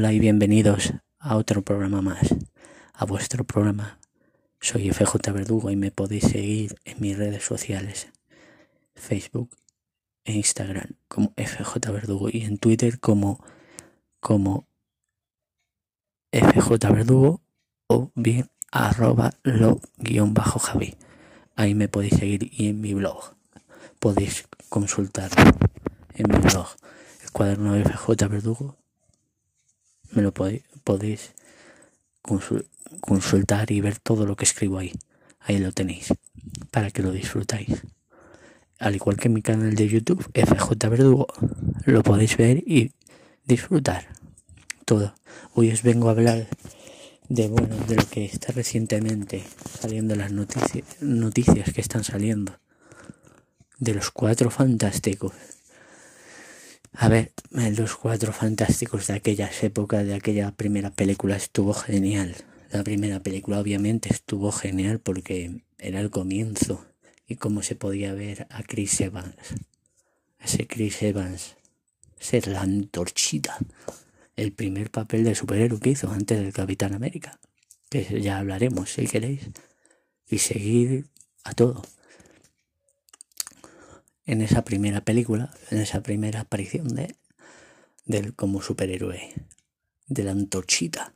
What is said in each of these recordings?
Hola y bienvenidos a otro programa más, a vuestro programa. Soy FJ Verdugo y me podéis seguir en mis redes sociales, Facebook e Instagram como FJ Verdugo y en Twitter como, como FJ Verdugo o bien arroba lo guion bajo Javi. Ahí me podéis seguir y en mi blog podéis consultar en mi blog el cuaderno de FJ Verdugo me lo podéis, podéis consultar y ver todo lo que escribo ahí. Ahí lo tenéis, para que lo disfrutáis. Al igual que mi canal de YouTube, FJ Verdugo, lo podéis ver y disfrutar. Todo. Hoy os vengo a hablar de bueno de lo que está recientemente saliendo las noticias noticias que están saliendo de los cuatro fantásticos a ver, los cuatro fantásticos de aquellas épocas, de aquella primera película, estuvo genial. La primera película obviamente estuvo genial porque era el comienzo y cómo se podía ver a Chris Evans. Ese Chris Evans, ser la antorchita. El primer papel de superhéroe que hizo antes del Capitán América. Que ya hablaremos si queréis. Y seguir a todo en esa primera película, en esa primera aparición de, él como superhéroe, de la antorchita,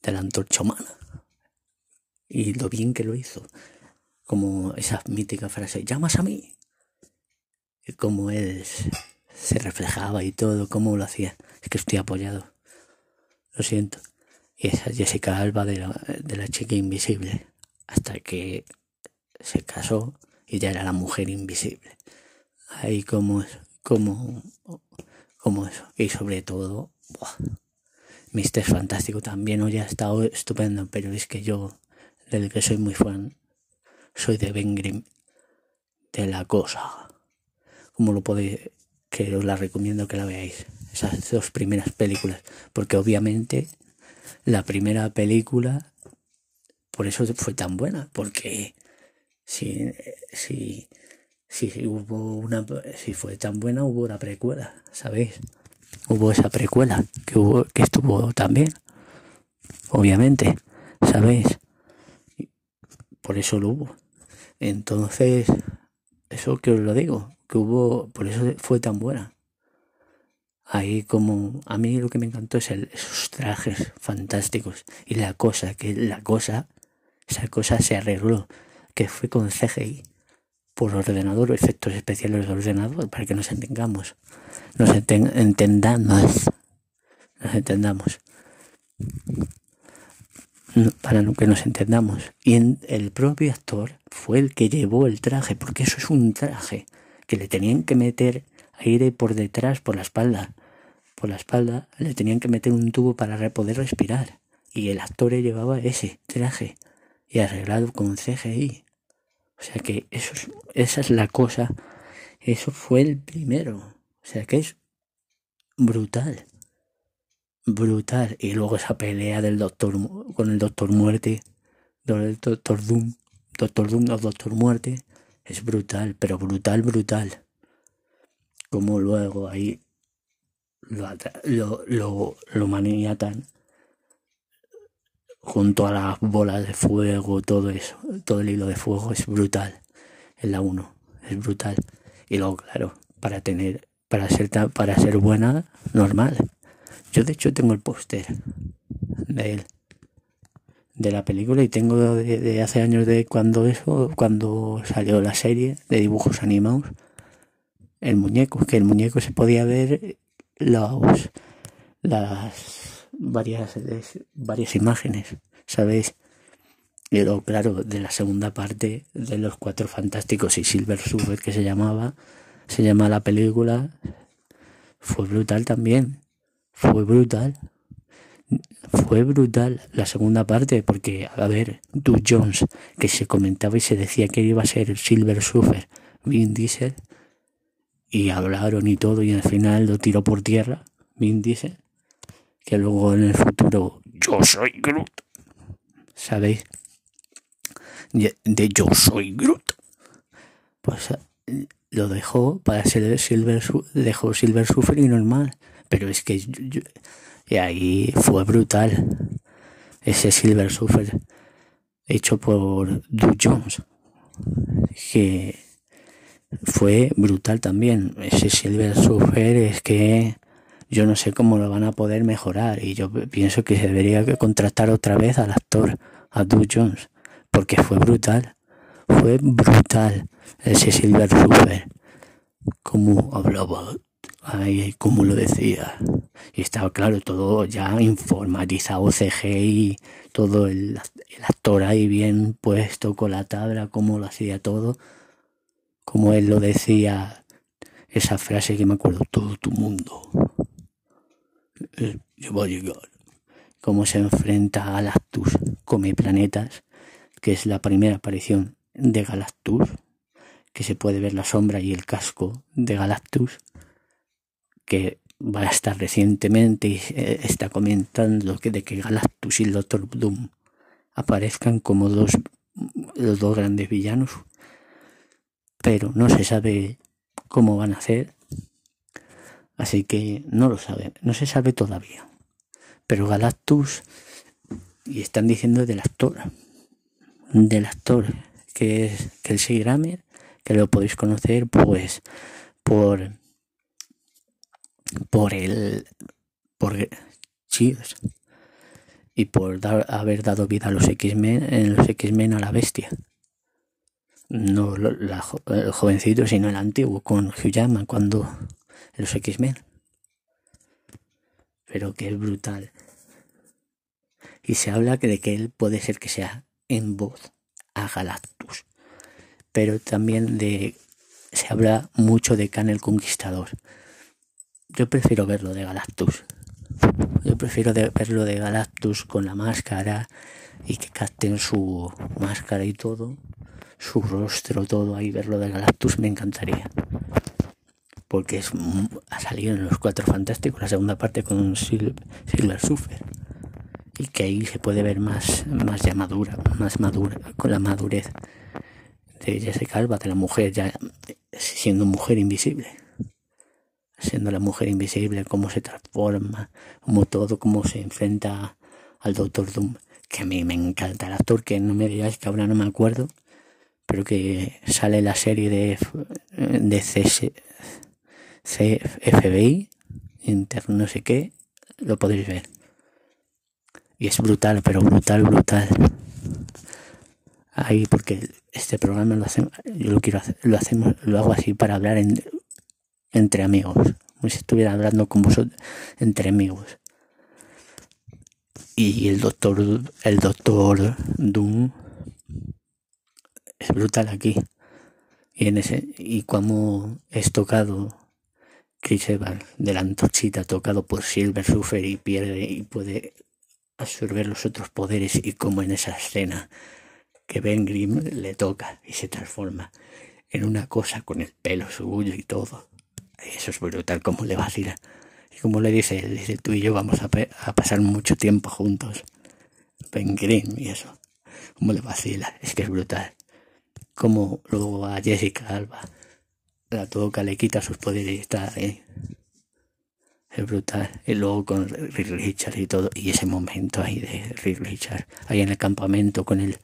de la antorcha humana. Y lo bien que lo hizo, como esa mítica frase, llamas a mí. Y como él se reflejaba y todo, cómo lo hacía. Es que estoy apoyado. Lo siento. Y esa Jessica Alba de la, de la chica invisible. Hasta que se casó ya era la mujer invisible. Ahí como, como, como eso. Y sobre todo, Mister Fantástico también hoy ha estado estupendo, pero es que yo, del que soy muy fan, soy de Ben Grimm, de la cosa. Como lo podéis, que os la recomiendo que la veáis. Esas dos primeras películas. Porque obviamente la primera película, por eso fue tan buena, porque si, si, si hubo una, si fue tan buena, hubo una precuela, ¿sabéis? Hubo esa precuela que hubo, que estuvo también, obviamente, ¿sabéis? Por eso lo hubo. Entonces, eso que os lo digo, que hubo, por eso fue tan buena. Ahí como, a mí lo que me encantó es el, esos trajes fantásticos y la cosa, que la cosa, esa cosa se arregló que fue con CGI por ordenador efectos especiales de ordenador para que nos entendamos nos entendamos nos entendamos. Para que nos entendamos. Y el propio actor fue el que llevó el traje porque eso es un traje que le tenían que meter aire por detrás por la espalda. Por la espalda le tenían que meter un tubo para poder respirar. Y el actor llevaba ese traje y arreglado con CGI. O sea que eso esa es la cosa. Eso fue el primero. O sea que es brutal. Brutal. Y luego esa pelea del doctor con el doctor muerte. El doctor Doom. Doctor Doom o doctor muerte. Es brutal, pero brutal, brutal. Como luego ahí lo, lo, lo, lo maniatan junto a las bolas de fuego, todo eso, todo el hilo de fuego es brutal. En la 1 es brutal. Y luego, claro, para tener, para ser, para ser buena, normal. Yo de hecho tengo el póster de él, de la película y tengo de, hace años de cuando eso, cuando salió la serie de dibujos animados, el muñeco, que el muñeco se podía ver los, las varias, varias imágenes, ¿sabéis? Pero claro, de la segunda parte de los Cuatro Fantásticos y Silver Surfer que se llamaba, se llama la película, fue brutal también, fue brutal, fue brutal la segunda parte porque, a ver, Doug Jones, que se comentaba y se decía que iba a ser Silver Surfer, Vin Diesel, y hablaron y todo y al final lo tiró por tierra, Vin Diesel, que luego en el futuro yo soy Groot. ¿Sabéis? De, yo soy Groot. Pues eh, lo dejó para ser Silver dejó Silver Surfer y normal. pero es que y ahí fue brutal. Ese Silver Surfer hecho por Doug Jones, que fue brutal también. Ese Silver Surfer es que yo no sé cómo lo van a poder mejorar y yo pienso que se debería contratar otra vez al actor, a Doug Jones, porque fue brutal. Fue brutal ese Silver Surfer. Como hablaba, ay, como lo decía. Y estaba claro, todo ya informatizado, CGI, todo el, el actor ahí bien puesto con la tabla, como lo hacía todo como él lo decía, esa frase que me acuerdo, todo tu mundo eh. Cómo se enfrenta a Galactus, come planetas, que es la primera aparición de Galactus, que se puede ver la sombra y el casco de Galactus, que va a estar recientemente y eh, está comentando que de que Galactus y el Doctor Doom aparezcan como dos los dos grandes villanos pero no se sabe cómo van a hacer, así que no lo sabe, no se sabe todavía. Pero Galactus, y están diciendo del actor, del actor, que es Kelsey Grammer, que lo podéis conocer pues por por el por Cheers y por dar, haber dado vida a los X-Men en los X-Men a la bestia no el jovencito, sino el antiguo, con Hugh Jackman cuando los X-Men. Pero que es brutal. Y se habla de que él puede ser que sea en voz a Galactus. Pero también de se habla mucho de Khan el Conquistador. Yo prefiero verlo de Galactus. Yo prefiero verlo de Galactus con la máscara y que capten su máscara y todo su rostro, todo ahí, verlo de Galactus, me encantaría. Porque es, ha salido en los Cuatro Fantásticos, la segunda parte con Silver Surfer. Y que ahí se puede ver más, más ya madura, más madura, con la madurez de Jessica Alba, de la mujer ya siendo mujer invisible. Siendo la mujer invisible, cómo se transforma, como todo, cómo se enfrenta al Doctor Doom. Que a mí me encanta el actor, que no me digáis que ahora no me acuerdo pero que sale la serie de, de CS, CFBI, Inter no sé qué, lo podéis ver. Y es brutal, pero brutal, brutal. Ahí, porque este programa lo hacemos, yo lo quiero hacer, lo hacemos, lo hago así para hablar entre amigos, como si estuviera hablando con vosotros, entre amigos. Y el doctor, el doctor Doom es brutal aquí. Y en ese, y como es tocado Chris Evans de la antorchita, tocado por Silver Surfer y pierde y puede absorber los otros poderes y como en esa escena que Ben Grimm le toca y se transforma en una cosa con el pelo suyo y todo. Eso es brutal, como le vacila. Y como le dice, él dice, tú y yo vamos a, a pasar mucho tiempo juntos. Ben Grimm y eso. Como le vacila, es que es brutal como luego a Jessica Alba la toca, le quita sus poderes y está ahí. Es brutal. Y luego con Richard y todo. Y ese momento ahí de Richard, ahí en el campamento con el,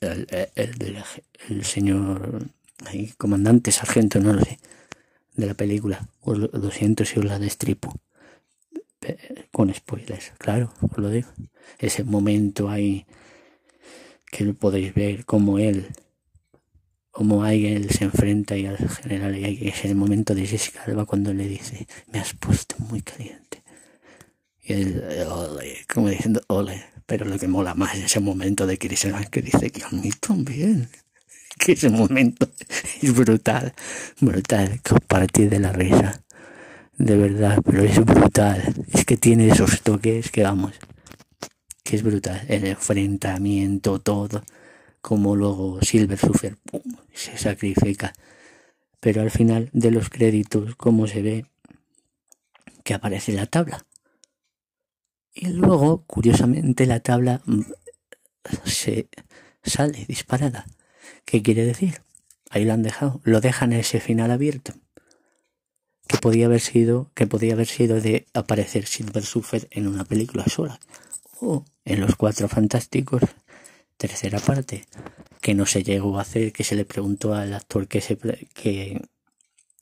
el, señor comandante, sargento, no lo sé, de la película. Os lo, siento si. Con spoilers, claro, os lo digo. Ese momento ahí que podéis ver como él como él se enfrenta y al general y es el momento de Jessica Alba cuando le dice me has puesto muy caliente y él ole, como diciendo ole pero lo que mola más es ese momento de Chris Evans que dice que a mí también que ese momento es brutal brutal compartir de la risa de verdad pero es brutal. Es que tiene esos toques que vamos que es brutal. El enfrentamiento todo como luego Silver Surfer se sacrifica. Pero al final de los créditos, como se ve que aparece la tabla. Y luego, curiosamente, la tabla mm, se sale disparada. ¿Qué quiere decir? Ahí lo han dejado. Lo dejan ese final abierto. que podía haber sido, que podía haber sido de aparecer Silver Surfer en una película sola. O en Los Cuatro Fantásticos, tercera parte, que no se llegó a hacer, que se le preguntó al actor que se que,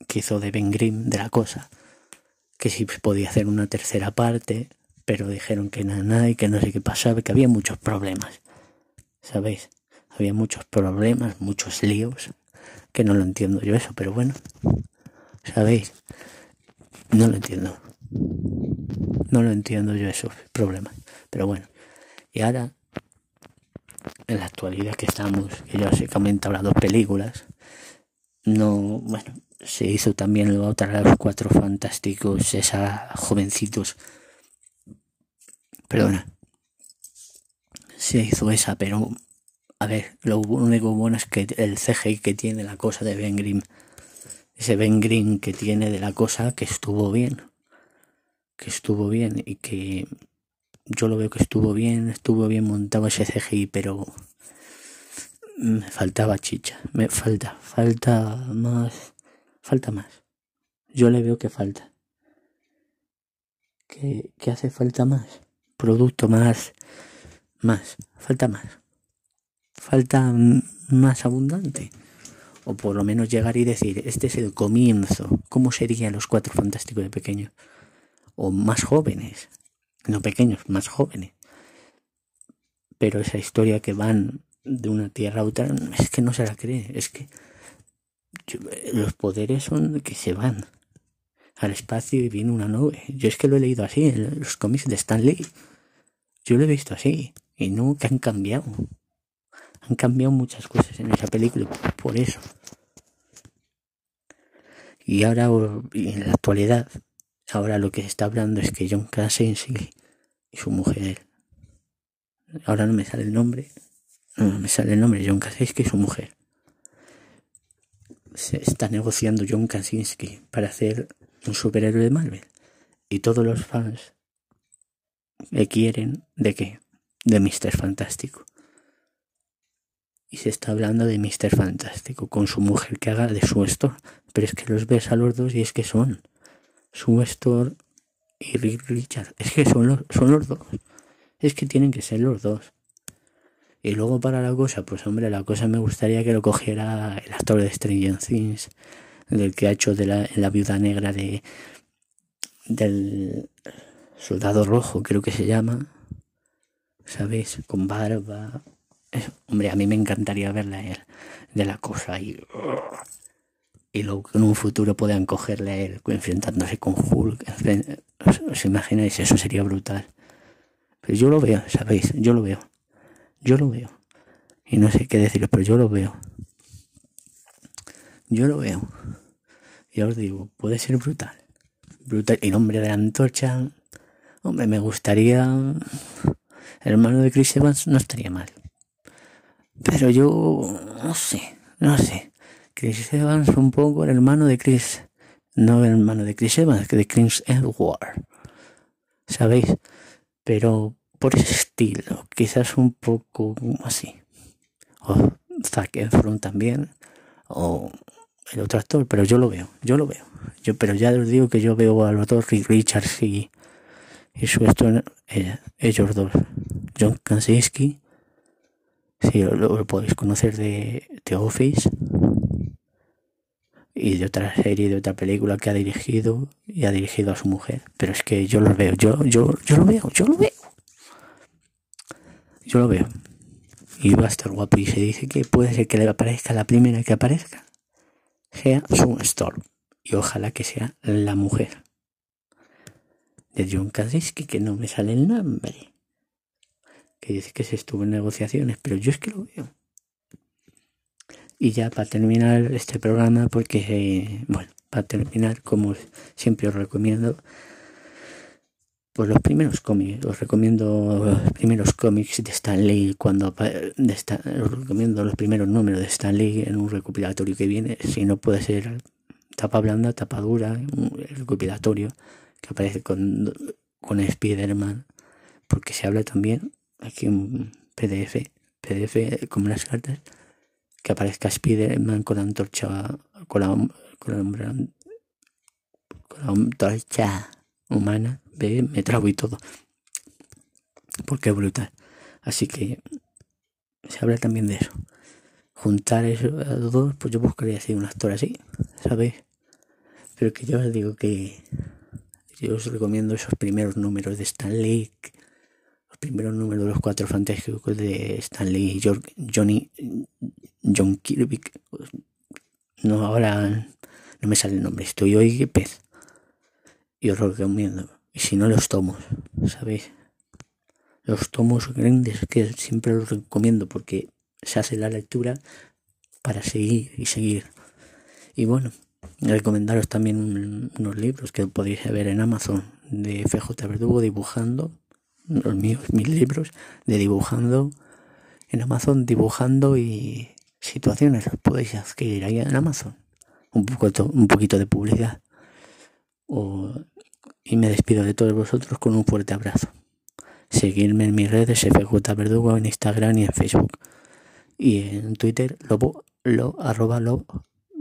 que hizo de Ben Grimm de la cosa, que si podía hacer una tercera parte, pero dijeron que nada, nada y que no sé qué pasaba, que había muchos problemas. ¿Sabéis? Había muchos problemas, muchos líos, que no lo entiendo yo eso, pero bueno, ¿sabéis? No lo entiendo. No lo entiendo yo esos problemas, pero bueno. Y ahora, en la actualidad que estamos, que yo han las dos películas, no, bueno, se hizo también la otra de los cuatro fantásticos, esa jovencitos. Perdona. Se hizo esa, pero a ver, lo único bueno es que el CGI que tiene la cosa de Ben Grimm, ese Ben Grimm que tiene de la cosa que estuvo bien, que estuvo bien y que yo lo veo que estuvo bien, estuvo bien montado ese CGI, pero me faltaba chicha, me falta, falta más, falta más. Yo le veo que falta. Que, que hace falta más. Producto más, más, falta más falta más abundante. O por lo menos llegar y decir, este es el comienzo. ¿Cómo serían los cuatro fantásticos de pequeños? O más jóvenes. No pequeños, más jóvenes. Pero esa historia que van de una tierra a otra, es que no se la cree. Es que los poderes son que se van al espacio y viene una nube. Yo es que lo he leído así en los cómics de Stan Lee. Yo lo he visto así. Y no que han cambiado. Han cambiado muchas cosas en esa película por eso. Y ahora, en la actualidad, ahora lo que se está hablando es que John Krasinski y su mujer, ahora no me sale el nombre, no me sale el nombre, John Krasinski y su mujer, se está negociando John Krasinski para hacer un superhéroe de Marvel. Y todos los fans le quieren de qué? De Mr. Fantástico y se está hablando de Mr. Fantástico con su mujer que haga de su Store. Pero es que los ves a los dos y es que son su Store y Rick Richard. Es que son los, son los dos. Es que tienen que ser los dos. Y luego para la cosa, pues hombre, la cosa me gustaría que lo cogiera el actor de Stranger Things, del que ha hecho de la, la viuda negra de del soldado rojo, creo que se llama. ¿Sabéis? Con barba, hombre, a mí me encantaría verla él de la cosa y, y luego que en un futuro puedan cogerle a él enfrentándose con Hulk. ¿Os, imagináis? Eso sería brutal. Pero yo lo veo, ¿sabéis? Yo lo veo. Yo lo veo. Y no sé qué decirlo, pero yo lo veo. Yo lo veo. Ya os digo, puede ser brutal. Brutal. Y nombre de la antorcha. Hombre, me gustaría. El hermano de Chris Evans no estaría mal. Pero yo no sé, no sé. Chris Evans un poco el hermano de Chris, no el hermano de Chris Evans, de Chris Edward. ¿Sabéis? Pero por estilo, quizás un poco así. O Zac Efron también, o el otro actor, pero yo lo veo, yo lo veo. Yo, pero ya os digo que yo veo a los dos Richards y, y su eh, ellos dos, John Krasinski Sí, lo, podéis conocer de The Office y de otra serie, de otra película que ha dirigido y ha dirigido a su mujer. Pero es que yo lo veo, yo, yo, yo lo veo, yo lo veo. Yo lo veo. Y va a estar guapo. Y se dice que puede ser que le aparezca la primera que aparezca. Sea su Storm. Y ojalá que sea la mujer. De John Krasinski, que no me sale el nombre que dice que se estuvo en negociaciones, pero yo es que lo veo. Y ya para terminar este programa, porque, bueno, para terminar, como siempre os recomiendo, pues los primeros cómics, os recomiendo los primeros cómics de Stan Lee, cuando de os recomiendo los primeros números de Stan Lee en un recopilatorio que viene, si no puede ser tapa blanda, tapa dura, un recopilatorio que aparece con, con Spider-Man, porque se habla también aquí un PDF, PDF como las cartas, que aparezca Spider-Man con la antorcha, con la, con con la antorcha humana, ve, me trago y todo. Porque es brutal. Así que se habla también de eso. Juntar eso a dos, pues yo buscaría así un actor así, ¿sabéis? Pero que yo os digo que yo os recomiendo esos primeros números de Stan Lee, primeros números de los cuatro fantásticos de Stan Lee y Johnny, John Kirby. No, ahora no me sale el nombre, estoy hoy pez. Y os lo recomiendo. Y si no, los tomos, ¿sabéis? Los tomos grandes que siempre los recomiendo porque se hace la lectura para seguir y seguir. Y bueno, recomendaros también unos libros que podéis ver en Amazon de FJ Verdugo dibujando, los míos, mis libros de dibujando en Amazon, dibujando y situaciones los podéis adquirir ahí en Amazon. Un, un poquito de publicidad. y me despido de todos vosotros con un fuerte abrazo. Seguirme en mis redes FJ Verdugo en Instagram y en Facebook. Y en Twitter lo, lo arroba lo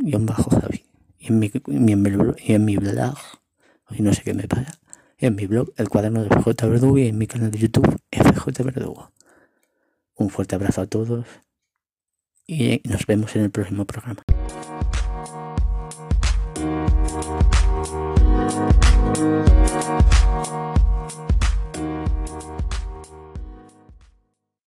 guion bajo Javi y en mi, y en mi blog, y no sé qué me pasa, en mi blog, el cuaderno de FJ Verdugo y en mi canal de YouTube, FJ Verdugo. Un fuerte abrazo a todos y nos vemos en el próximo programa.